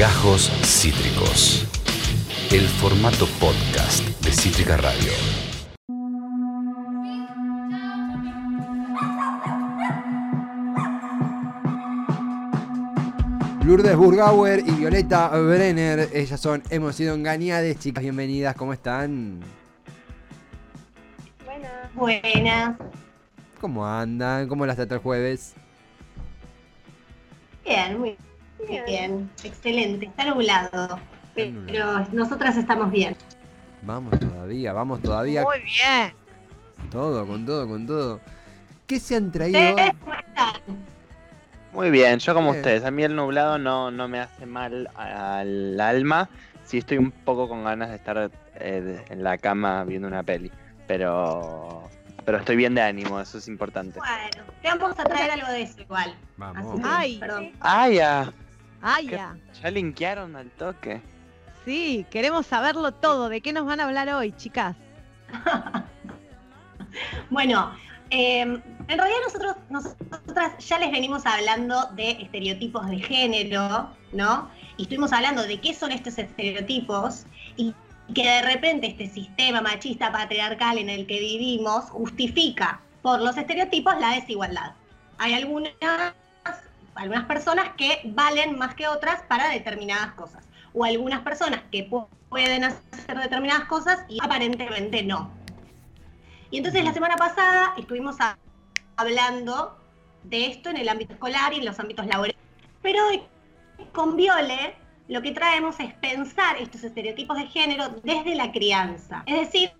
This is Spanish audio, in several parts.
Gajos Cítricos. El formato podcast de Cítrica Radio. Lourdes Burgauer y Violeta Brenner, ellas son Hemos sido engañadas, chicas, bienvenidas, ¿cómo están? Buenas. Buenas. ¿Cómo andan? ¿Cómo las trata el jueves? Bien, muy Bien. Bien. Excelente. Está nublado. Pero nosotras estamos bien. Vamos todavía, vamos todavía. Muy bien. Todo, con todo, con todo. ¿Qué se han traído? Muy bien, yo como Bien. ustedes, a mí el nublado no, no me hace mal al alma, sí estoy un poco con ganas de estar eh, en la cama viendo una peli, pero pero estoy bien de ánimo, eso es importante. Bueno, te vamos a traer algo de eso igual. Vamos. Así que, Ay. perdón. Ah, ¿Qué? ya. ya linkearon al toque. Sí, queremos saberlo todo. ¿De qué nos van a hablar hoy, chicas? Bueno, eh, en realidad nosotros, nosotras ya les venimos hablando de estereotipos de género, ¿no? Y estuvimos hablando de qué son estos estereotipos y que de repente este sistema machista patriarcal en el que vivimos justifica por los estereotipos la desigualdad. Hay algunas, algunas personas que valen más que otras para determinadas cosas, o algunas personas que pu- pueden hacer determinadas cosas y aparentemente no. Y entonces la semana pasada estuvimos hablando de esto en el ámbito escolar y en los ámbitos laborales. Pero hoy con Viole lo que traemos es pensar estos estereotipos de género desde la crianza, es decir,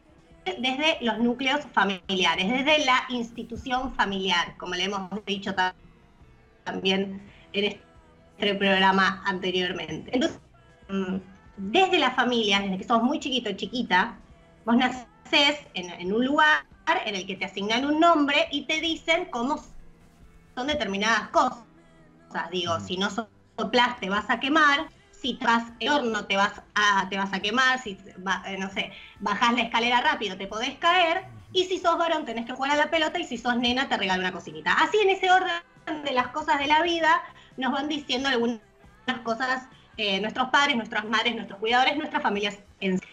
desde los núcleos familiares, desde la institución familiar, como le hemos dicho ta- también en este programa anteriormente. Entonces, mm, desde la familia, desde que sos muy chiquito, chiquita, vos nacés en, en un lugar en el que te asignan un nombre y te dicen cómo son determinadas cosas. Digo, si no soplas te vas a quemar, si vas el horno te vas a, te vas a quemar, si eh, no sé, bajás la escalera rápido te podés caer, y si sos varón tenés que jugar a la pelota y si sos nena te regalo una cocinita. Así en ese orden de las cosas de la vida nos van diciendo algunas cosas eh, nuestros padres, nuestras madres, nuestros cuidadores, nuestras familias en sí.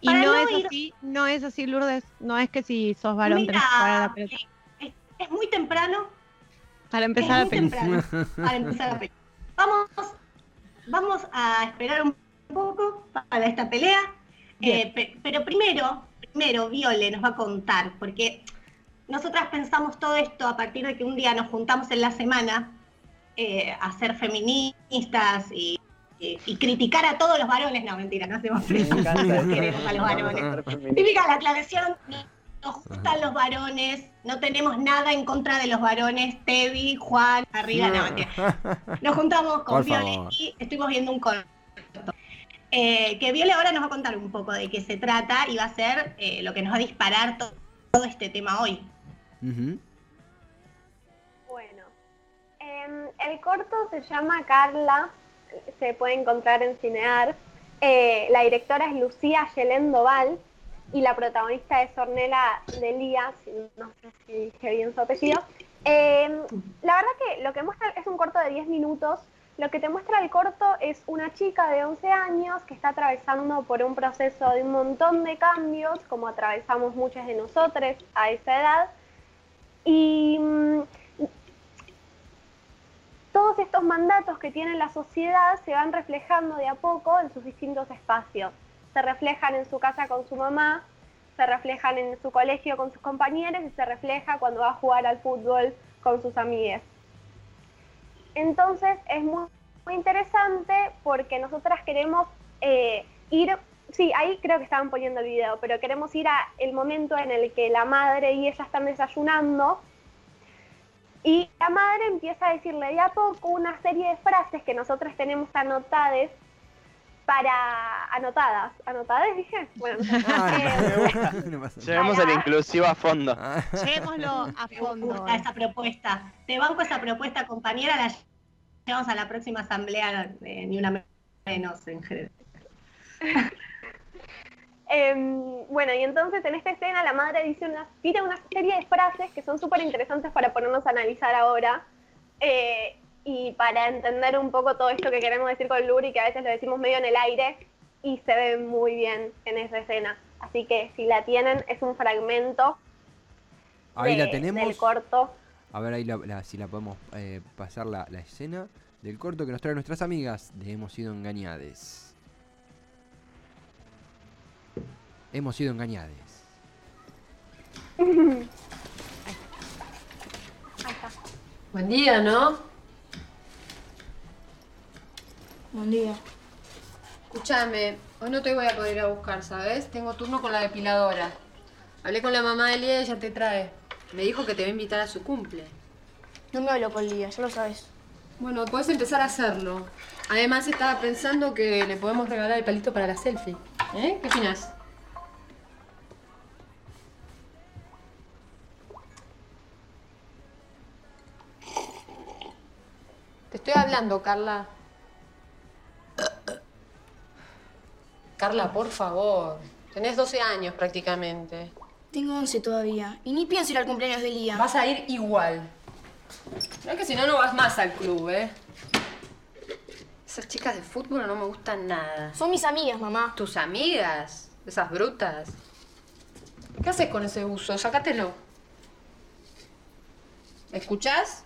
Y no, no es ir- así, no es así, Lourdes. No es que si sos varón Mira, a la pelota. es, es muy temprano Para empezar para la pelea. Vamos, vamos a esperar un poco para esta pelea. Eh, pe- pero primero, primero Viole nos va a contar, porque nosotras pensamos todo esto a partir de que un día nos juntamos en la semana eh, a ser feministas y, y- y criticar a todos los varones. No, mentira, no hacemos eso. queremos a los varones. Típica la aclaración, no- nos gustan los varones, no tenemos nada en contra de los varones, Tevi, Juan, arriba, no, mentira. Nos juntamos con Viole y estuvimos viendo un corto. Eh, que Viole ahora nos va a contar un poco de qué se trata y va a ser eh, lo que nos va a disparar to- todo este tema hoy. Bueno, em, el corto se llama Carla, se puede encontrar en Cinear. Eh, la directora es Lucía Yelén Doval y la protagonista es Ornella Delía, si- no sé si dije bien su apellido. Em, la verdad que lo que muestra es un corto de 10 minutos. Lo que te muestra el corto es una chica de 11 años que está atravesando por un proceso de un montón de cambios, como atravesamos muchas de nosotros a esa edad. Y mm, todos estos mandatos que tiene la sociedad se van reflejando de a poco en sus distintos espacios. Se reflejan en su casa con su mamá, se reflejan en su colegio con sus compañeros y se refleja cuando va a jugar al fútbol con sus amigues. Entonces es muy, interesante porque nosotras queremos eh, ir, sí, ahí creo que estaban poniendo el video, pero queremos ir a el momento en el que la madre y ella están desayunando y la madre empieza a decirle de a poco una serie de frases que nosotros tenemos anotadas para anotadas, anotadas dije, bueno, Ah, eh, no pasa nada. Llevemos el inclusivo a fondo. Ah, Llevémoslo a Me fondo. gusta esa propuesta. Te banco esa propuesta, compañera, la llevamos a la próxima asamblea, eh, ni una menos en general. Em, bueno, y entonces en esta escena la madre dice una, tira una serie de frases que son súper interesantes para ponernos a analizar ahora. Eh, y para entender un poco todo esto que queremos decir con Luri, que a veces lo decimos medio en el aire, y se ve muy bien en esa escena. Así que si la tienen, es un fragmento Ahí la tenemos. del corto. A ver ahí la- la- si la podemos eh, pasar la, la escena del corto que nos traen nuestras amigas de Hemos sido engañades. Hemos sido engañades. Ahí está. Buen día, ¿no? Buen día. Escúchame, hoy no te voy a poder ir a buscar, ¿sabes? Tengo turno con la depiladora. Hablé con la mamá de Lía y ella te trae. Me dijo que te va a invitar a su cumple. No me hablo con Lía, ya lo sabes. Bueno, puedes empezar a hacerlo. Además, estaba pensando que le podemos regalar el palito para la selfie. ¿Eh? ¿Qué opinas? Hablando, Carla. Carla, por favor. Tenés 12 años prácticamente. Tengo 11 todavía. Y ni pienso ir al cumpleaños de Lía. Vas a ir igual. No es que si no, no vas más al club, ¿eh? Esas chicas de fútbol no me gustan nada. Son mis amigas, mamá. ¿Tus amigas? Esas brutas. ¿Qué haces con ese buzo? Sácatelo. ¿Me escuchás?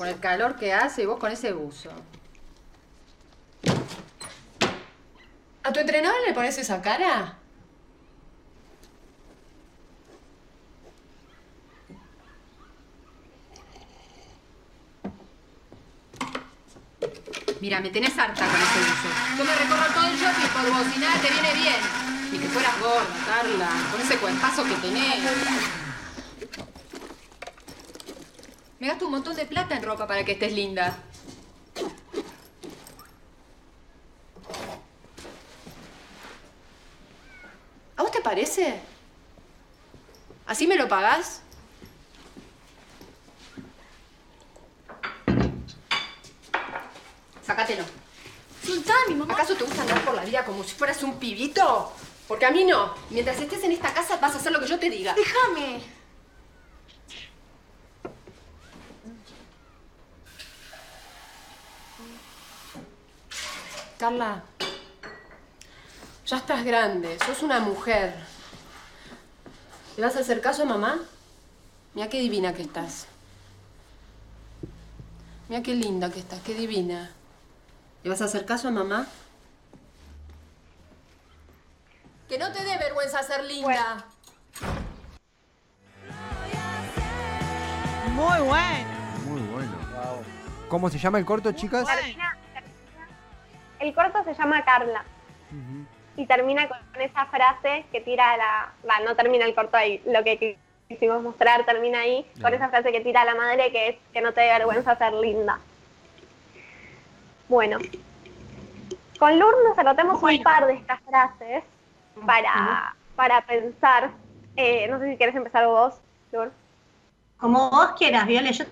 Con el calor que hace y vos con ese buzo. ¿A tu entrenador le pones esa cara? Mira, me tenés harta con ese buzo. Yo me recorro todo el shopping por vos y nada te viene bien. Ni que fueras gorda, Carla, con ese cuerpazo que tenés. Me gasto un montón de plata en ropa para que estés linda. ¿A vos te parece? ¿Así me lo pagás? Sácatelo. Soltá, mi mamá. ¿Acaso te gusta andar por la vida como si fueras un pibito? Porque a mí no. Mientras estés en esta casa vas a hacer lo que yo te diga. Déjame. Carla, ya estás grande, sos una mujer. ¿Le vas a hacer caso a mamá? Mira qué divina que estás. Mira qué linda que estás, qué divina. ¿Le vas a hacer caso a mamá? Que no te dé vergüenza ser linda. Muy bueno. Muy bueno. ¿Cómo se llama el corto, chicas? El corto se llama Carla y termina con esa frase que tira la... Va, no termina el corto ahí, lo que quisimos mostrar termina ahí, con esa frase que tira la madre que es que no te dé vergüenza ser linda. Bueno, con Lur nos anotamos un par de estas frases para, para pensar. Eh, no sé si quieres empezar vos, Lur. Como vos quieras, Viole, yo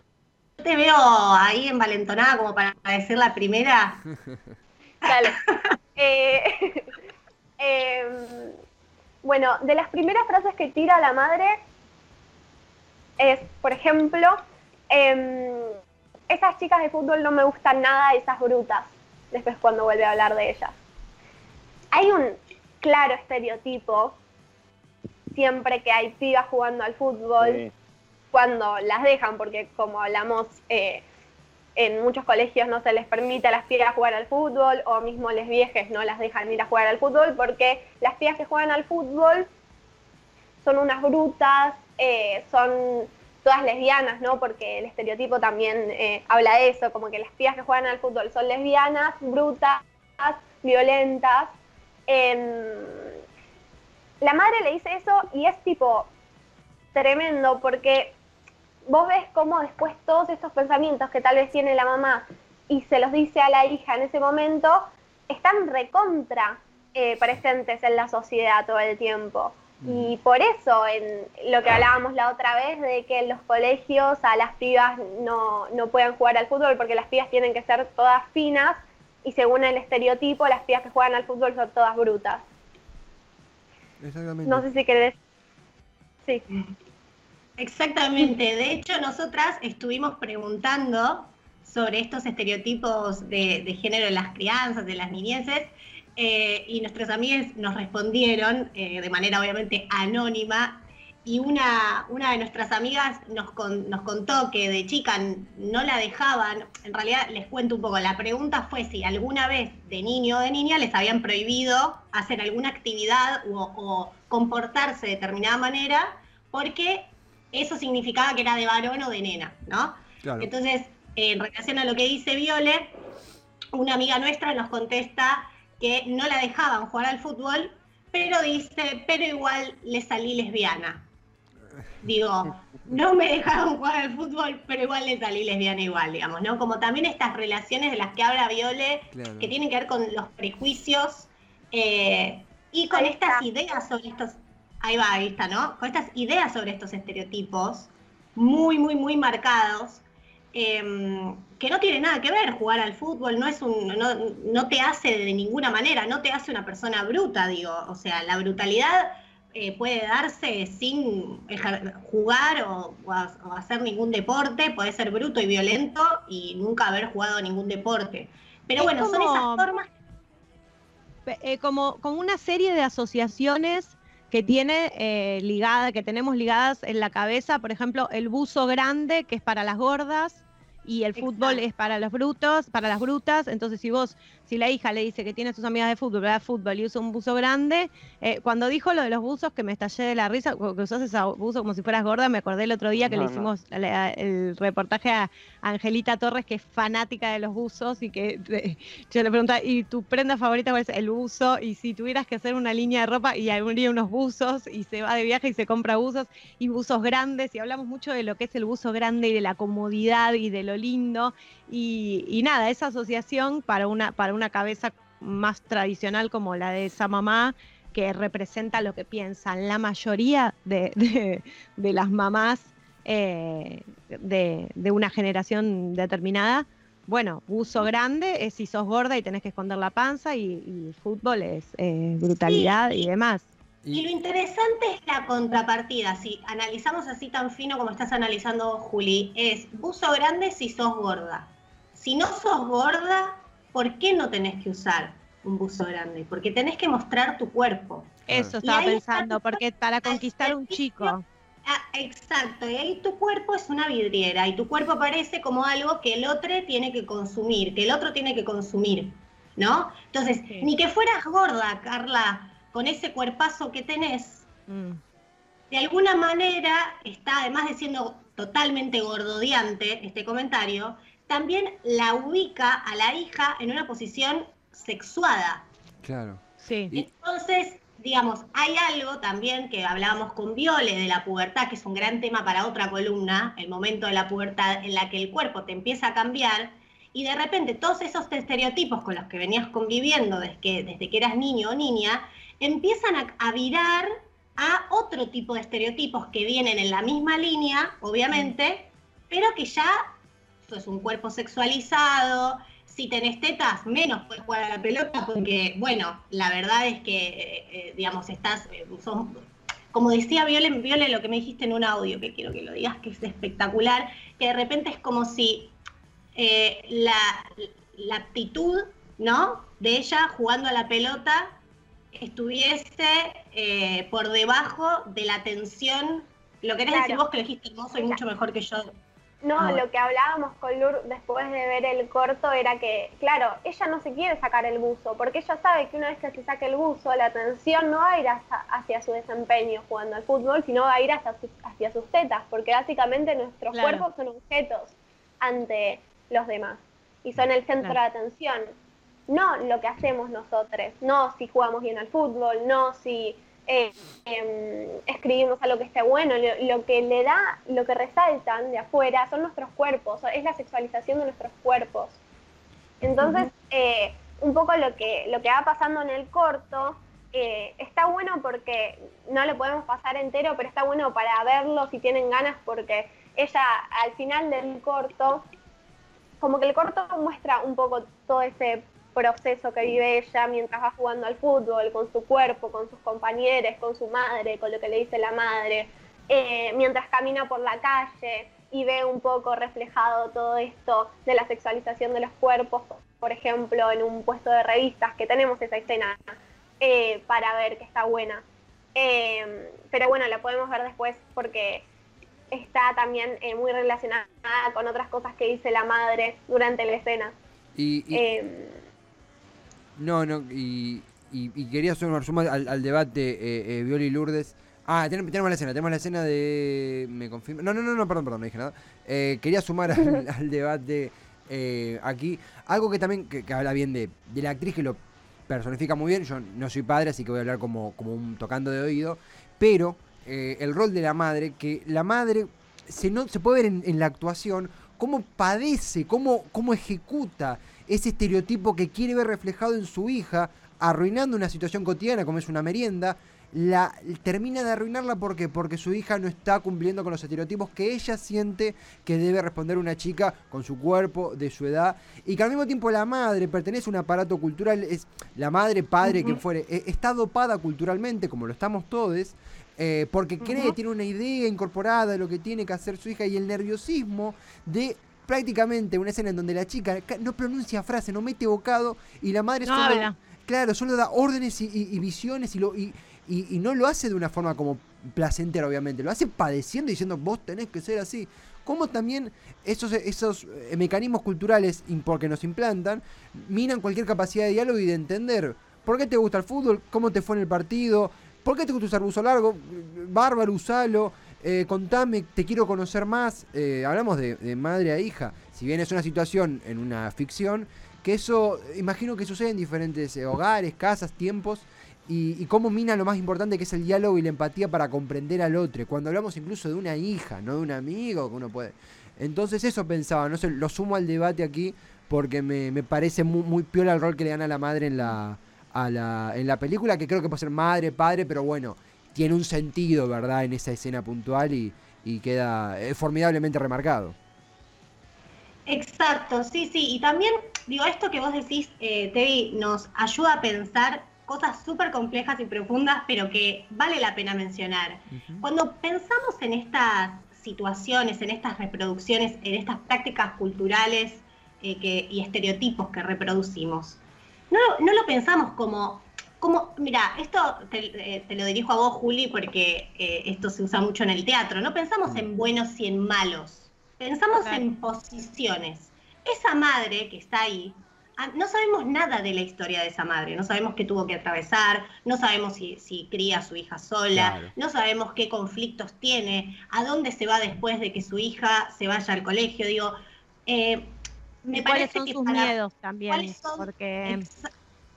te veo ahí envalentonada como para decir la primera. Dale. Eh, em, bueno, de las primeras frases que tira la madre es, por ejemplo, em, esas chicas de fútbol no me gustan nada, esas brutas. Después cuando vuelve a hablar de ellas. Hay un claro estereotipo siempre que hay pibas jugando al fútbol Sí. cuando las dejan, porque como hablamos, eh, en muchos colegios no se les permite a las pibas jugar al fútbol, o mismo les viejes no las dejan ir a jugar al fútbol, porque las pibas que juegan al fútbol son unas brutas, eh, son todas lesbianas, ¿no? Porque el estereotipo también eh, habla de eso, como que las pibas que juegan al fútbol son lesbianas, brutas, violentas. Em, la madre le dice eso y es tipo tremendo porque vos ves cómo después todos estos pensamientos que tal vez tiene la mamá y se los dice a la hija en ese momento, están recontra eh, presentes en la sociedad todo el tiempo. Y por eso, en lo que hablábamos la otra vez, de que en los colegios a las pibas no, no puedan jugar al fútbol porque las pibas tienen que ser todas finas y según el estereotipo, las pibas que juegan al fútbol son todas brutas. Exactamente. No sé si querés... Sí. Exactamente. De hecho, nosotras estuvimos preguntando sobre estos estereotipos de, género en las crianzas, de las niñeces, eh, y nuestros amigos nos respondieron eh, de manera obviamente anónima y una, una de nuestras amigas nos, con- nos contó que de chica no la dejaban, en realidad les cuento un poco, la pregunta fue si alguna vez de niño o de niña les habían prohibido hacer alguna actividad o comportarse de determinada manera porque eso significaba que era de varón o de nena, ¿no? Claro. Entonces, en relación a lo que dice Viole, una amiga nuestra nos contesta que no la dejaban jugar al fútbol, pero dice, pero igual le salí lesbiana. Digo, no me dejaron jugar al fútbol, pero igual le salí lesbiana igual, digamos, ¿no? Como también estas relaciones de las que habla Viole, Claro. que tienen que ver con los prejuicios eh, y con estas ideas sobre estos, ahí va, ahí está, ¿no? Con estas ideas sobre estos estereotipos muy, muy, muy marcados, eh, que no tiene nada que ver jugar al fútbol, no es un, no, no te hace de ninguna manera, no te hace una persona bruta, digo, o sea, la brutalidad eh, puede darse sin jugar o, o ha- o hacer ningún deporte, puede ser bruto y violento y nunca haber jugado ningún deporte. Pero Es bueno, son esas formas eh, como, como una serie de asociaciones que tiene eh, ligada, que tenemos ligadas en la cabeza, por ejemplo, el buzo grande, que es para las gordas, y el fútbol Exacto. es para los brutos, para las brutas. Entonces, si vos, si la hija le dice que tiene sus amigas de fútbol, va a fútbol y usa un buzo grande, eh, cuando dijo lo de los buzos, que me estallé de la risa, que usás ese buzo como si fueras gorda, me acordé el otro día que No, le no. hicimos la- el reportaje a Angelita Torres, que es fanática de los buzos, y que eh, yo le preguntaba, ¿y tu prenda favorita cuál es? El buzo, y si tuvieras que hacer una línea de ropa, y habría unos buzos, y se va de viaje y se compra buzos, y buzos grandes, y hablamos mucho de lo que es el buzo grande y de la comodidad y de lo lindo, y, y nada, esa asociación para una, para una cabeza más tradicional como la de esa mamá, que representa lo que piensan la mayoría de, de- de las mamás eh, de, de una generación determinada. Bueno, buzo grande es si sos gorda y tenés que esconder la panza y, y fútbol es eh, brutalidad y demás. Y lo interesante es la contrapartida. Si analizamos así tan fino como estás analizando vos, Juli, es buzo grande si sos gorda. Si no sos gorda, ¿por qué no tenés que usar un buzo grande? Porque tenés que mostrar tu cuerpo. Eso Y estaba está pensando, porque para conquistar un chico. Ah, exacto, y ahí tu cuerpo es una vidriera y tu cuerpo aparece como algo que el otro tiene que consumir, que el otro tiene que consumir, ¿no? Entonces, Sí. ni que fueras gorda, Carla, con ese cuerpazo que tenés, Mm. de alguna manera está, además de siendo totalmente gordodiante este comentario, también la ubica a la hija en una posición sexuada. Claro. Sí. Entonces, digamos, hay algo también que hablábamos con Viole de la pubertad, que es un gran tema para otra columna, el momento de la pubertad en la que el cuerpo te empieza a cambiar y de repente todos esos estereotipos con los que venías conviviendo desde que, desde que eras niño o niña, empiezan a, virar a otro tipo de estereotipos que vienen en la misma línea, obviamente, pero que ya sos un cuerpo sexualizado, si tenés tetas, menos puedes jugar a la pelota porque, bueno, la verdad es que, eh, eh, digamos, estás, eh, como decía Viole, Viole, lo que me dijiste en un audio, que quiero que lo digas, que es espectacular, que de repente es como si la, la aptitud, ¿no? De ella jugando a la pelota estuviese eh, por debajo de la tensión. Lo querés Claro. decir vos que lo dijiste hermoso y mucho mejor que yo. No, Ah. lo que hablábamos con Lur después de ver el corto era que, claro, ella no se quiere sacar el buzo, porque ella sabe que una vez que se saque el buzo, la atención no va a ir hacia, hacia su desempeño jugando al fútbol, sino va a ir hacia sus, hacia sus tetas, porque básicamente nuestros Claro. cuerpos son objetos ante los demás y son el centro Claro. de atención. No lo que hacemos nosotros, no si jugamos bien al fútbol, no si eh, em, escribimos algo que esté bueno, lo, lo que le da, lo que resaltan de afuera son nuestros cuerpos, es la sexualización de nuestros cuerpos. Entonces, eh, un poco lo que, lo que va pasando en el corto eh, está bueno porque no lo podemos pasar entero, pero está bueno para verlo si tienen ganas porque ella al final del corto, como que el corto muestra un poco todo ese proceso que vive ella mientras va jugando al fútbol, con su cuerpo, con sus compañeros, con su madre, con lo que le dice la madre, eh, mientras camina por la calle. y ve un poco reflejado todo esto de la sexualización de los cuerpos, por ejemplo, en un puesto de revistas, que tenemos esa escena eh, para ver que está buena. Eh, pero bueno, la podemos ver después porque está también eh, muy relacionada con otras cosas que dice la madre durante la escena. Y, y- Eh, no, no, y, y- y quería un resumen al, al debate eh, eh, Viola y Lourdes. Ah, ten- tenemos la escena, tenemos la escena de... ¿Me confirma? No, no, no, no, perdón, perdón, no dije nada. Eh, quería sumar al, al debate eh, aquí algo que también que, que habla bien de, de la actriz que lo personifica muy bien. Yo no soy padre, así que voy a hablar como, como un tocando de oído. Pero eh, el rol de la madre, que la madre se, no, se puede ver en, en la actuación cómo padece, cómo, cómo ejecuta ese estereotipo que quiere ver reflejado en su hija, arruinando una situación cotidiana como es una merienda. La, termina de arruinarla ¿por qué? porque su hija no está cumpliendo con los estereotipos que ella siente que debe responder una chica con su cuerpo, de su edad, y que al mismo tiempo la madre pertenece a un aparato cultural, es la madre, padre, quien fuere, eh, está dopada culturalmente, como lo estamos todos, eh, porque cree, tiene una idea incorporada de lo que tiene que hacer su hija y el nerviosismo de prácticamente una escena en donde la chica ca- no pronuncia frase, no mete bocado y la madre No solo, habla. claro, solo da órdenes y, y- y visiones y, lo, y, y- no lo hace de una forma como placentera, obviamente, lo hace padeciendo y diciendo vos tenés que ser así. Como también esos, esos eh, mecanismos culturales porque nos implantan minan cualquier capacidad de diálogo y de entender. Por qué te gusta el fútbol, cómo te fue en el partido, por qué te gusta usar buzo largo, bárbaro, usalo, eh, contame, te quiero conocer más. Eh, hablamos de, madre a hija. Si bien es una situación en una ficción, que eso imagino que sucede en diferentes eh, hogares, casas, tiempos. Y, y cómo mina lo más importante que es el diálogo y la empatía para comprender al otro. Cuando hablamos incluso de una hija, no de un amigo que uno puede. Entonces eso pensaba, no sé, lo sumo al debate aquí porque me, me parece muy, muy piola el rol que le dan a la madre en la, a la, en la película, que creo que puede ser madre, padre, pero bueno, tiene un sentido, ¿verdad? En esa escena puntual y, y queda eh, formidablemente remarcado. Exacto, sí, sí. Y también, digo, esto que vos decís, eh, Tevi, nos ayuda a pensar cosas súper complejas y profundas, pero que vale la pena mencionar. Cuando pensamos en estas situaciones, en estas reproducciones, en estas prácticas culturales eh, que, y estereotipos que reproducimos, no, no lo pensamos como, como mira, esto te, eh, te lo dirijo a vos, Juli, porque eh, esto se usa mucho en el teatro, no pensamos en buenos y en malos, pensamos en posiciones. Esa madre que está ahí, ah, no sabemos nada de la historia de esa madre, no sabemos qué tuvo que atravesar, no sabemos si, si cría a su hija sola, Claro. no sabemos qué conflictos tiene, a dónde se va después de que su hija se vaya al colegio. Digo, eh, me ¿Y cuáles parece son que sus para- miedos también? ¿cuáles son? Porque, Exa-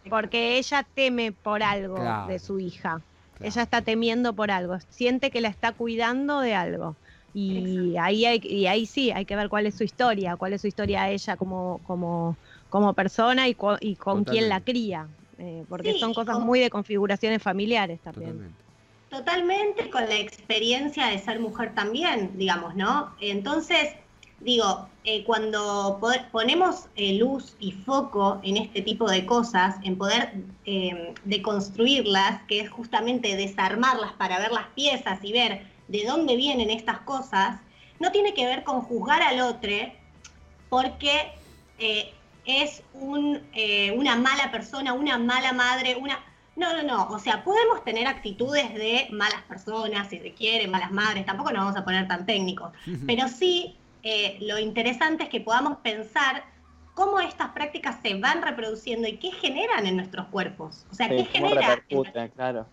porque ella teme por algo Claro. de su hija. Claro. Ella está temiendo por algo, siente que la está cuidando de algo. Y ahí, hay, y ahí sí, hay que ver cuál es su historia, cuál es su historia ella como, como, como persona y, cu- y con quién la cría. eh, porque Sí, son cosas con- muy de configuraciones familiares también. Totalmente. Totalmente con la experiencia de ser mujer también, digamos, ¿no? Entonces, digo, eh, cuando po- ponemos eh, luz y foco en este tipo de cosas, en poder eh, deconstruirlas, que es justamente desarmarlas para ver las piezas y ver de dónde vienen estas cosas, no tiene que ver con juzgar al otro porque eh, es un, una mala persona, una mala madre, una... No, no, no. O sea, podemos tener actitudes de malas personas, si se quiere, malas madres, tampoco nos vamos a poner tan técnicos. Pero sí, eh, lo interesante es que podamos pensar cómo estas prácticas se van reproduciendo y qué generan en nuestros cuerpos. O sea, Sí, qué genera en claro.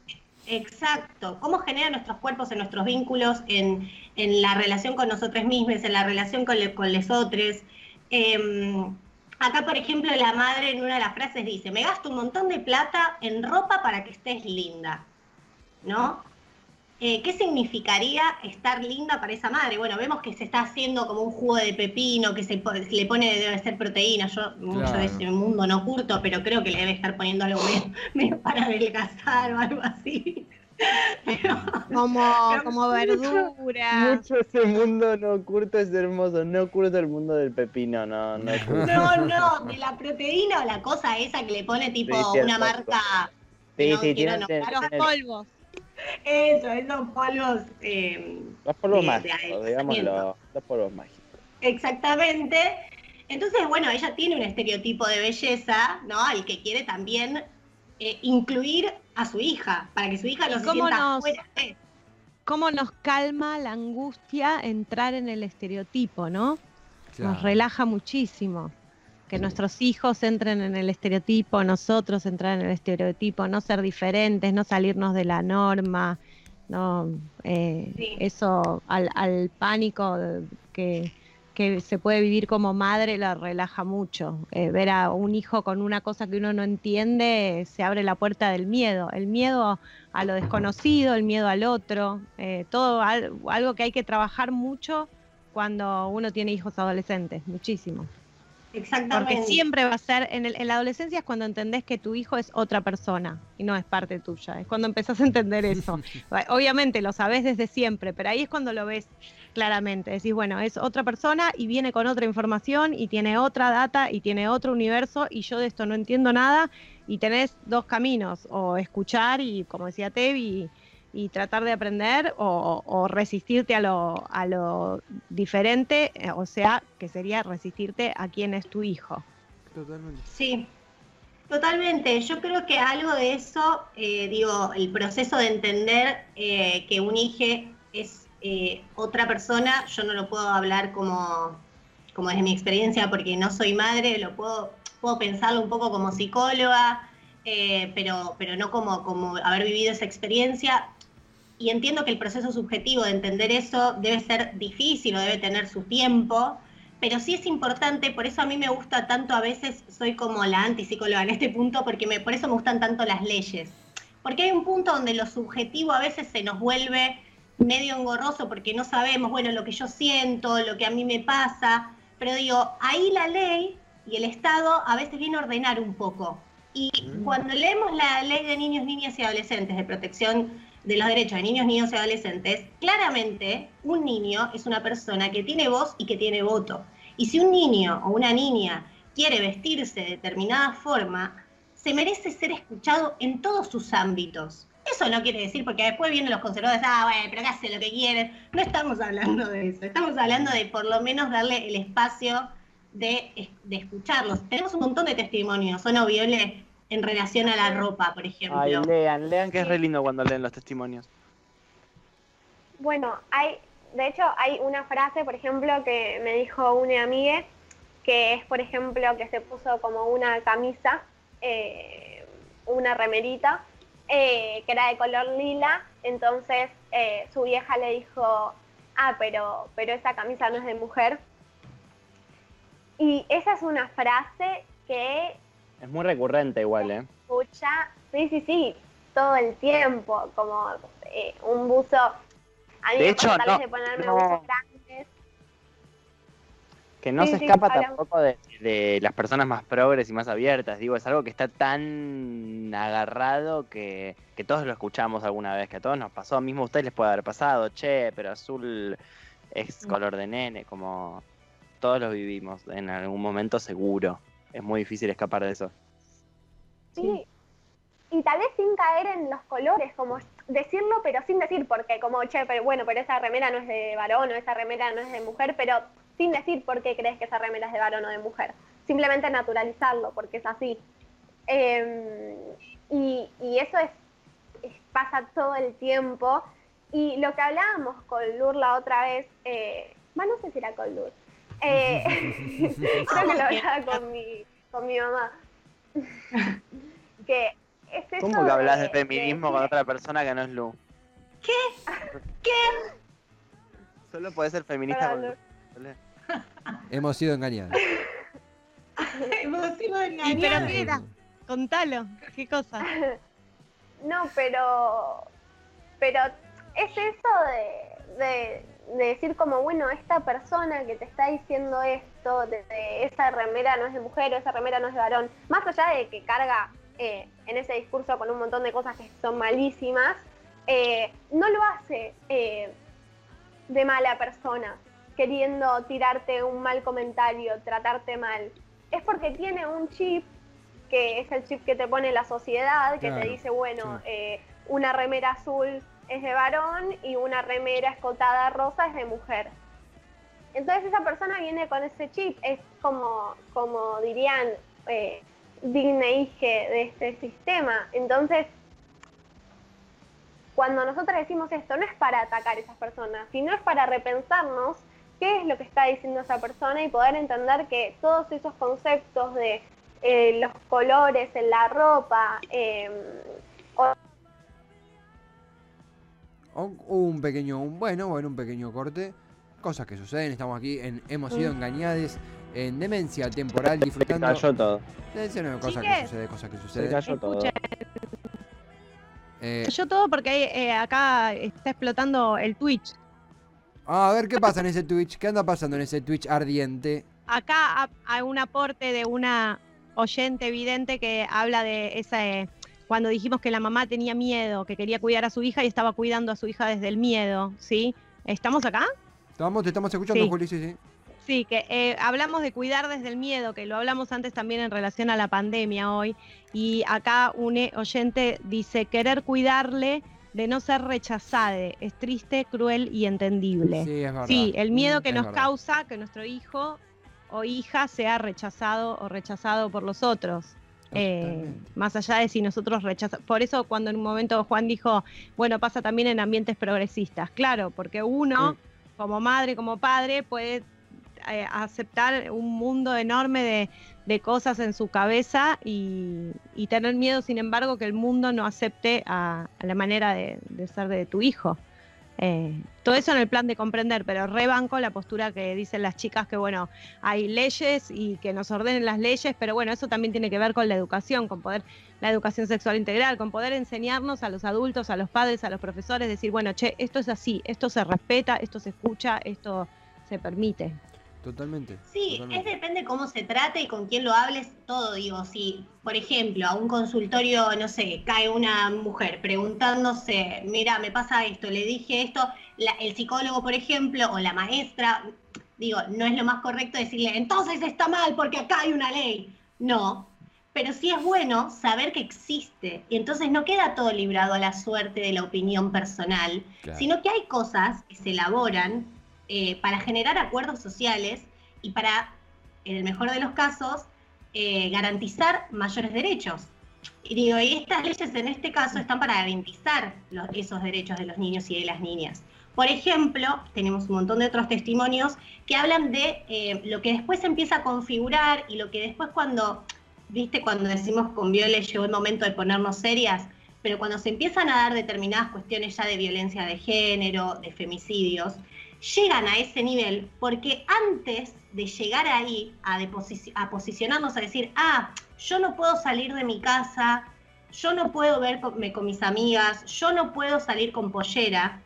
Exacto, cómo generan nuestros cuerpos en nuestros vínculos, en, en la relación con nosotros mismos, en la relación con, le- con los otros. Em, acá, por ejemplo, la madre en una de las frases dice, me gasto un montón de plata en ropa para que estés linda, ¿no? Eh, ¿Qué significaría estar linda para esa madre? Bueno, vemos que se está haciendo como un jugo de pepino, que se, le pone, debe ser proteína. Yo mucho Claro. de ese mundo no curto, pero creo que le debe estar poniendo algo medio, medio para adelgazar o algo así. Pero, Como, Pero como mucho-. Mucho ese mundo no curto es hermoso, no curto el mundo del pepino, no, no curto. no, no, de la proteína o la cosa esa que le pone tipo Sí, una marca. Sí, no sí, quiero tiene, nombrar tiene- Los tiene- polvos. Eso, esos polvos. eh, Los polvos de- de mágicos, digamos los, los polvos mágicos. Exactamente. Entonces, bueno, ella tiene un estereotipo de belleza, ¿no? Al que quiere también eh, incluir a su hija, para que su hija no se ¿Cómo sienta nos- fuera de. ¿Cómo nos calma la angustia entrar en el estereotipo, no? Claro. Nos relaja muchísimo. Que nuestros hijos entren en el estereotipo, nosotros entrar en el estereotipo, no ser diferentes, no salirnos de la norma, no eh, Sí. eso al, al pánico que, que se puede vivir como madre la relaja mucho. Eh, ver a un hijo con una cosa que uno no entiende, se abre la puerta del miedo. El miedo a lo desconocido, el miedo al otro, eh, todo al- algo que hay que trabajar mucho cuando uno tiene hijos adolescentes, muchísimo. Exactamente. Porque siempre va a ser, en, el- en la adolescencia es cuando entendés que tu hijo es otra persona y no es parte tuya, es cuando empezás a entender eso. Obviamente lo sabés desde siempre, pero ahí es cuando lo ves claramente. Decís, bueno, es otra persona y viene con otra información y tiene otra data y tiene otro universo y yo de esto no entiendo nada y tenés dos caminos, o escuchar y, como decía Tevi, y tratar de aprender o, o resistirte a lo, a lo diferente, eh, o sea, que sería resistirte a quién es tu hijo. Totalmente. Sí, totalmente. Yo creo que algo de eso, eh, digo, el proceso de entender eh, que un hijo es eh, otra persona, yo no lo puedo hablar como, como desde mi experiencia porque no soy madre, lo puedo, puedo pensarlo un poco como psicóloga, eh, pero, pero no como, como haber vivido esa experiencia. Y entiendo que el proceso subjetivo de entender eso debe ser difícil o debe tener su tiempo, pero sí es importante, por eso a mí me gusta tanto, a veces soy como la antipsicóloga en este punto, porque me, por eso me gustan tanto las leyes. Porque hay un punto donde lo subjetivo a veces se nos vuelve medio engorroso porque no sabemos, bueno, lo que yo siento, lo que a mí me pasa, pero digo, ahí la ley y el Estado a veces viene a ordenar un poco. Y cuando leemos la ley de niños, niñas y adolescentes de protección de los derechos de niños, niños y adolescentes, claramente un niño es una persona que tiene voz y que tiene voto. Y si un niño o una niña quiere vestirse de determinada forma, se merece ser escuchado en todos sus ámbitos. Eso no quiere decir, porque después vienen los conservadores, ah, bueno, pero que hacen lo que quieren. No estamos hablando de eso, estamos hablando de por lo menos darle el espacio de, escucharlos. Tenemos un montón de testimonios, ¿o no, Viole? En relación a la ropa, por ejemplo. Ay, lean, lean que es re lindo cuando leen los testimonios. Bueno, hay, de hecho, hay una frase, por ejemplo, que me dijo una amiga, que es, por ejemplo, que se puso como una camisa, eh, una remerita, eh, que era de color lila, entonces eh, su vieja le dijo, ah, pero, pero esa camisa no es de mujer. Y esa es una frase que Es muy recurrente igual, ¿eh? escucha, sí, sí, sí, todo el tiempo, como eh, un buzo. A mí De me hecho, tal no, de ponerme no. buzos grandes. Que no Sí, se sí, escapa tampoco de, de las personas más progres y más abiertas. Digo, es algo que está tan agarrado que, que todos lo escuchamos alguna vez, que a todos nos pasó. Mismo a ustedes les puede haber pasado, che, pero azul es Mm. color de nene, como todos lo vivimos en algún momento seguro. Es muy difícil escapar de eso. Sí. Y tal vez sin caer en los colores, como decirlo, pero sin decir, porque como, che, pero bueno, pero esa remera no es de varón o esa remera no es de mujer, pero sin decir por qué crees que esa remera es de varón o de mujer. Simplemente naturalizarlo, porque es así. Eh, y, y eso es, es- pasa todo el tiempo. Y lo que hablábamos con Lur la otra vez, eh, no sé si era con Lur, eh, creo que lo hablaba con mi, con mi mamá. que es eso ¿Cómo que hablas de de feminismo con otra persona que no es Lu? ¿Qué? ¿Qué? Solo puede ser feminista Perdón, con Lu. Hemos sido engañados. Hemos sido ¿Y pero engañados. qué era? Contalo, ¿qué cosa? No, pero, pero es eso de, de- de decir como, bueno, esta persona que te está diciendo esto, de, de esa remera no es de mujer o esa remera no es de varón, más allá de que carga eh, en ese discurso con un montón de cosas que son malísimas, eh, no lo hace eh, de mala persona, queriendo tirarte un mal comentario, tratarte mal. Es porque tiene un chip que es el chip que te pone la sociedad, que te dice, bueno, sí. una remera azul es de varón y una remera escotada rosa es de mujer. Entonces esa persona viene con ese chip, es como, como dirían, eh, digna hija de este sistema. Entonces, cuando nosotros decimos esto, no es para atacar a esas personas, sino es para repensarnos qué es lo que está diciendo esa persona y poder entender que todos esos conceptos de eh, los colores en la ropa, eh, Un, pequeño, un, bueno, bueno, un pequeño corte. Cosas que suceden, estamos aquí en Hemos sido engañados en demencia temporal Se disfrutando. cayó todo. Cosas que sucede, cosas que Se suceden. cayó todo. Eh, yo todo porque eh, acá está explotando el Twitch. a ver qué pasa en ese Twitch. ¿Qué anda pasando en ese Twitch ardiente? Acá ha- hay un aporte de una oyente evidente que habla de esa eh, cuando dijimos que la mamá tenía miedo, que quería cuidar a su hija y estaba cuidando a su hija desde el miedo, ¿sí? ¿Estamos acá? Estamos, te estamos escuchando, Sí. Juli, sí, sí. Sí, que eh, hablamos de cuidar desde el miedo, que lo hablamos antes también en relación a la pandemia hoy. Y acá un eh, oyente dice, querer cuidarle de no ser rechazade, es triste, cruel y entendible. Sí, es verdad. Sí, el miedo que Es nos verdad. causa que nuestro hijo o hija sea rechazado o rechazado por los otros. Eh, más allá de si nosotros rechazamos. Por eso cuando en un momento Juan dijo, bueno, pasa también en ambientes progresistas. Claro, porque uno, Sí. como madre, como padre, puede eh, aceptar un mundo enorme de, de cosas en su cabeza y, y tener miedo, sin embargo, que el mundo no acepte a, a la manera de, de ser de tu hijo. Eh, todo eso en el plan de comprender, pero rebanco la postura que dicen las chicas que, bueno, hay leyes y que nos ordenen las leyes, pero bueno, eso también tiene que ver con la educación, con poder, la educación sexual integral, con poder enseñarnos a los adultos, a los padres, a los profesores, decir, bueno, che, esto es así, esto se respeta, esto se escucha, esto se permite. Totalmente. Sí, es depende cómo se trate y con quién lo hables, todo digo, si por ejemplo a un consultorio, no sé, cae una mujer preguntándose, mira, me pasa esto, le dije esto, la- el psicólogo por ejemplo o la maestra, digo, no es lo más correcto decirle, entonces está mal porque acá hay una ley. No, pero sí es bueno saber que existe y entonces no queda todo librado a la suerte de la opinión personal, Claro. sino que hay cosas que se elaboran eh, para generar acuerdos sociales y para, en el mejor de los casos, eh, garantizar mayores derechos. Y digo, y estas leyes en este caso están para garantizar los- esos derechos de los niños y de las niñas. Por ejemplo, tenemos un montón de otros testimonios que hablan de eh, lo que después se empieza a configurar y lo que después cuando, viste, cuando decimos con Viole llegó el momento de ponernos serias, pero cuando se empiezan a dar determinadas cuestiones ya de violencia de género, de femicidios, llegan a ese nivel porque antes de llegar ahí, a, a posicionarnos, a decir, ah, yo no puedo salir de mi casa, yo no puedo verme con mis amigas, yo no puedo salir con pollera,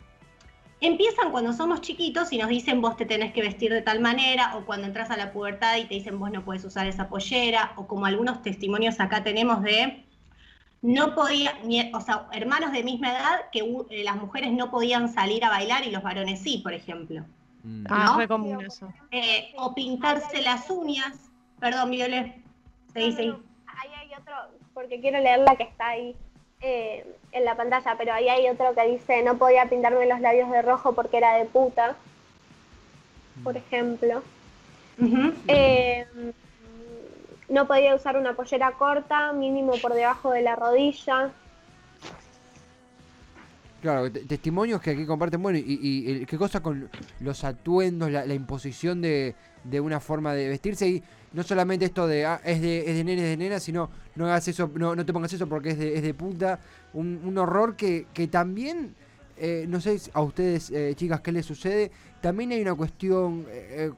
empiezan cuando somos chiquitos y nos dicen vos te tenés que vestir de tal manera, o cuando entras a la pubertad y te dicen vos no puedes usar esa pollera, o como algunos testimonios acá tenemos de no podía, ni- o sea, hermanos de misma edad que eh, las mujeres no podían salir a bailar y los varones sí, por ejemplo. Mm. Ah, ¿No? re común eso. Eh, o pintarse las uñas. Perdón, Viole. Seguí, No, seguí. no, Ahí hay otro, porque quiero leer la que está ahí eh, en la pantalla, pero ahí hay otro que dice, no podía pintarme los labios de rojo porque era de puta, por ejemplo. Ujú. Eh, no podía usar una pollera corta, mínimo por debajo de la rodilla. Claro, te- testimonios que aquí comparten, bueno, y, qué cosa con los atuendos, la, imposición de, de una forma de vestirse. Y no solamente esto de, ah, es de, es de nene, es de nena, sino no hagas eso, no, no te pongas eso porque es de, es de puta, un, un horror que, que también, eh, no sé a ustedes, eh, chicas, qué les sucede, también hay una cuestión eh, eh,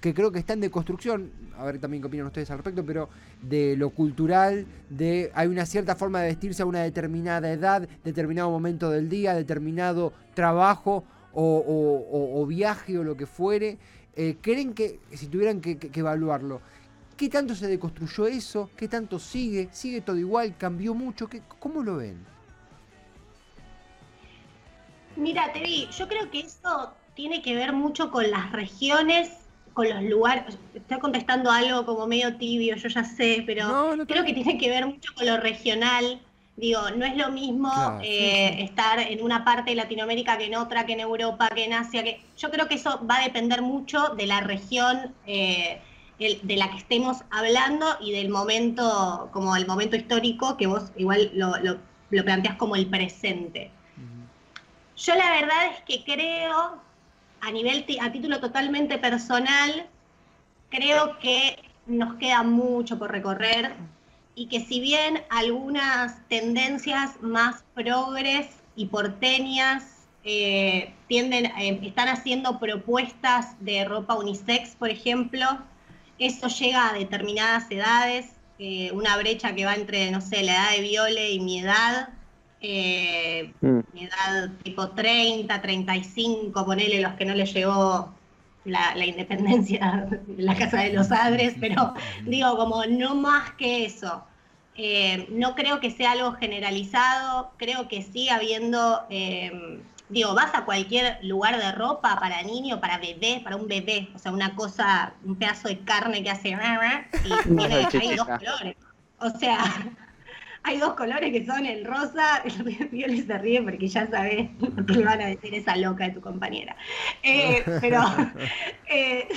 que creo que está en deconstrucción, a ver también qué opinan ustedes al respecto, pero de lo cultural, de hay una cierta forma de vestirse a una determinada edad, determinado momento del día, determinado trabajo o, viaje o lo que fuere. Eh, ¿Creen que si tuvieran que, que- que evaluarlo, qué tanto se deconstruyó eso? ¿Qué tanto sigue? ¿Sigue todo igual? ¿Cambió mucho? ¿Qué, ¿Cómo lo ven? Mira, te vi, yo creo que eso tiene que ver mucho con las regiones, con los lugares. Estoy contestando algo como medio tibio, yo ya sé, pero No, no creo que tiene que ver mucho con lo regional. Digo, no es lo mismo Claro, sí, eh, sí. estar en una parte de Latinoamérica que en otra, que en Europa, que en Asia. Que... Yo creo que eso va a depender mucho de la región eh, el- de la que estemos hablando y del momento, como el momento histórico que vos igual lo, lo, lo planteás como el presente. Yo la verdad es que creo, a nivel, a título totalmente personal, creo que nos queda mucho por recorrer y que si bien algunas tendencias más progres y porteñas eh, tienden, eh, están haciendo propuestas de ropa unisex, por ejemplo, eso llega a determinadas edades, eh, una brecha que va entre, no sé, la edad de Viole y mi edad, eh, Mm. edad tipo 30, 35, ponele los que no les llegó la, la independencia de la Casa de los Adres, pero digo, como no más que eso. Eh, no creo que sea algo generalizado, creo que sigue habiendo, eh, digo, vas a cualquier lugar de ropa para niño, para bebé, para un bebé, o sea, una cosa, un pedazo de carne que hace... Y tiene, hay dos colores. O sea, hay dos colores que son el rosa, el Viole se ríe porque ya sabes lo que le van a decir esa loca de tu compañera. Eh, pero eh,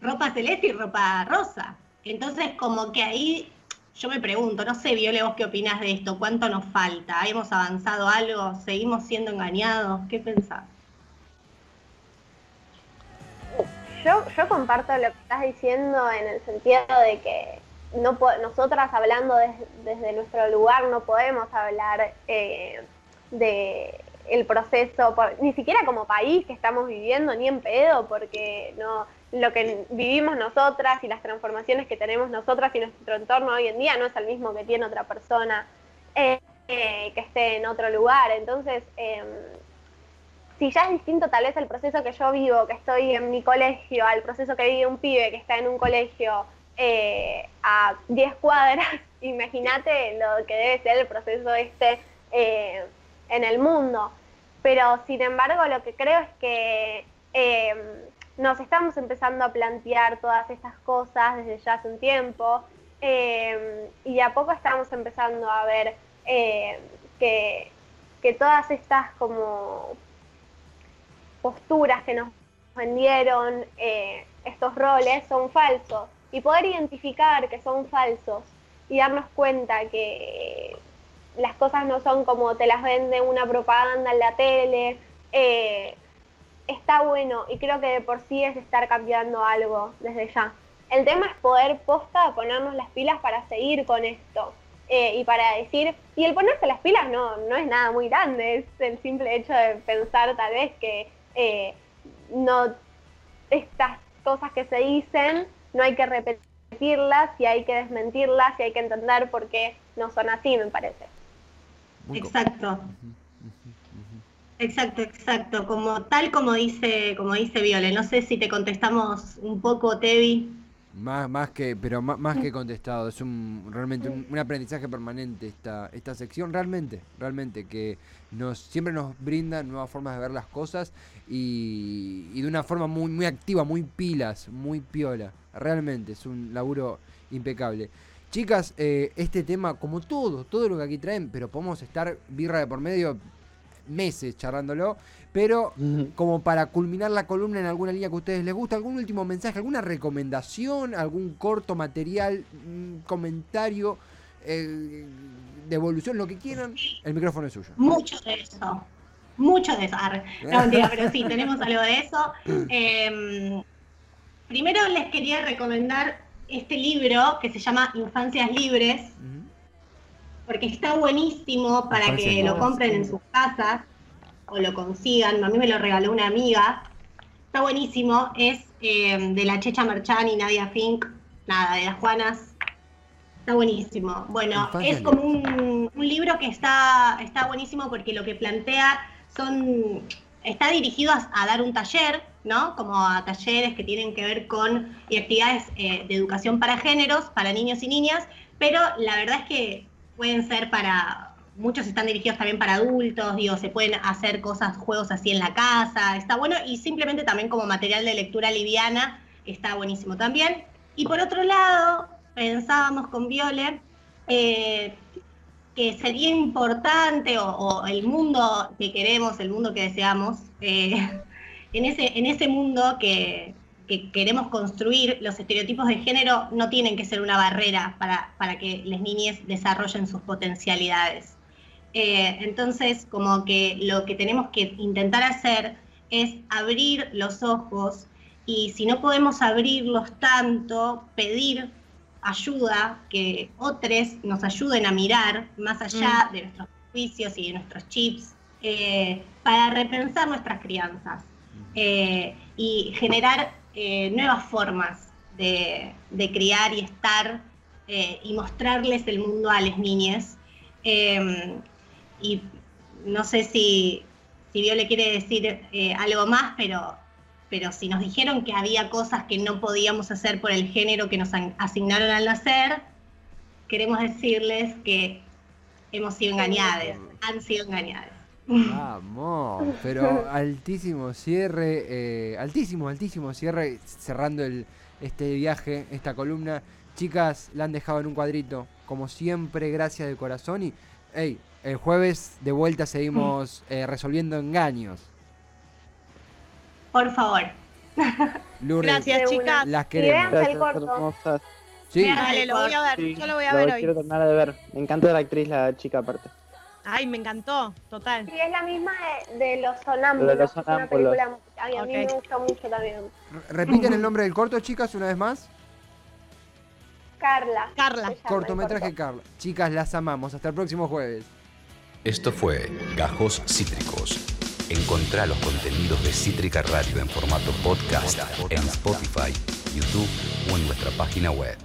ropa celeste y ropa rosa. Entonces, como que ahí yo me pregunto, no sé, Viole, vos qué opinás de esto, ¿cuánto nos falta? ¿Hemos avanzado algo? ¿Seguimos siendo engañados? ¿Qué pensás? Yo, yo comparto lo que estás diciendo en el sentido de que no nosotras hablando des- desde nuestro lugar no podemos hablar eh, de el proceso, ni siquiera como país que estamos viviendo, ni en pedo, porque no lo que vivimos nosotras y las transformaciones que tenemos nosotras y nuestro entorno hoy en día no es el mismo que tiene otra persona eh, eh, que esté en otro lugar. Entonces, em, si ya es distinto tal vez el proceso que yo vivo, que estoy en mi colegio, al proceso que vive un pibe que está en un colegio eh, a 10 cuadras, imagínate lo que debe ser el proceso este eh, en el mundo. Pero sin embargo lo que creo es que eh, nos estamos empezando a plantear todas estas cosas desde ya hace un tiempo y a poco estamos empezando a ver que, todas estas como posturas que nos vendieron estos roles son falsos y poder identificar que son falsos y darnos cuenta que las cosas no son como te las vende una propaganda en la tele, eh, está bueno y creo que de por sí es estar cambiando algo desde ya. El tema es poder posta ponernos las pilas para seguir con esto eh, y para decir, y el ponerse las pilas no, no es nada muy grande, es el simple hecho de pensar tal vez que eh, no estas cosas que se dicen no hay que repetirlas y hay que desmentirlas y hay que entender por qué no son así, me parece. Exacto. Exacto, exacto. Como tal como dice, como dice Viole. No sé si te contestamos un poco, Tevi. Más, más que, pero más, más que contestado, es un realmente un, un aprendizaje permanente esta, esta sección, realmente, realmente, que nos siempre nos brinda nuevas formas de ver las cosas y, y de una forma muy, muy activa, muy pilas, muy piola. Realmente, es un laburo impecable. Chicas, eh, este tema, como todo, todo lo que aquí traen, pero podemos estar birra de por medio meses charlándolo, pero como para culminar la columna en alguna línea que a ustedes les gusta, algún último mensaje, alguna recomendación, algún corto material, un comentario, eh, devolución, lo que quieran, el micrófono es suyo. Mucho de eso. Mucho de eso. No, mentira, pero sí, tenemos algo de eso. Eh, primero les quería recomendar este libro que se llama Infancias Libres. Porque está buenísimo para que lo compren en sus casas o lo consigan. A mí me lo regaló una amiga. Está buenísimo. Es eh, de la Checha Merchani, Nadia Fink, nada, de las Juanas. Está buenísimo. Bueno, es como un, un libro que está, está buenísimo porque lo que plantea son. Está dirigido a, a dar un taller, ¿no? Como a talleres que tienen que ver con y actividades eh, de educación para géneros, para niños y niñas, pero la verdad es que pueden ser para. Muchos están dirigidos también para adultos, digo, se pueden hacer cosas, juegos así en la casa, está bueno, y simplemente también como material de lectura liviana, está buenísimo también. Y por otro lado, pensábamos con Viole, eh, que sería importante o, o el mundo que queremos, el mundo que deseamos, eh, en, ese, en ese mundo que, que queremos construir, los estereotipos de género no tienen que ser una barrera para, para que las niñas desarrollen sus potencialidades. Eh, entonces, como que lo que tenemos que intentar hacer es abrir los ojos y si no podemos abrirlos tanto, pedir ayuda, que otros nos ayuden a mirar más allá de nuestros juicios y de nuestros chips, eh, para repensar nuestras crianzas. Eh, y generar eh, nuevas formas de, de criar y estar eh, y mostrarles el mundo a las niñas. Eh, y no sé si, si Vio le quiere decir eh, algo más, pero, pero si nos dijeron que había cosas que no podíamos hacer por el género que nos asignaron al nacer, queremos decirles que hemos sido engañadas, han sido engañadas. Vamos, pero altísimo cierre, eh, altísimo, altísimo cierre, cerrando el, este viaje, esta columna. Chicas, la han dejado en un cuadrito, como siempre, gracias de corazón. Y, hey, el jueves de vuelta seguimos eh, resolviendo engaños. Por favor. Lourdes, Gracias, chicas. las queremos. vean el corto. hermosas. Sí. Dale, lo voy a ver. Sí, Yo lo voy a lo ver hoy. quiero terminar de ver. Me encanta la actriz, la chica aparte. Ay, me encantó, total. Sí, es la misma de, de Los Sonámbulos. De Los es una Sonámbulos. película ay, a mí Ok. me gusta mucho también. Re- repiten el nombre del corto, chicas, una vez más. Carla. Carla. Cortometraje corto. Carla. Chicas, las amamos. Hasta el próximo jueves. Esto fue Gajos Cítricos. Encontrá los contenidos de Cítrica Radio en formato podcast en Spotify, YouTube o en nuestra página web.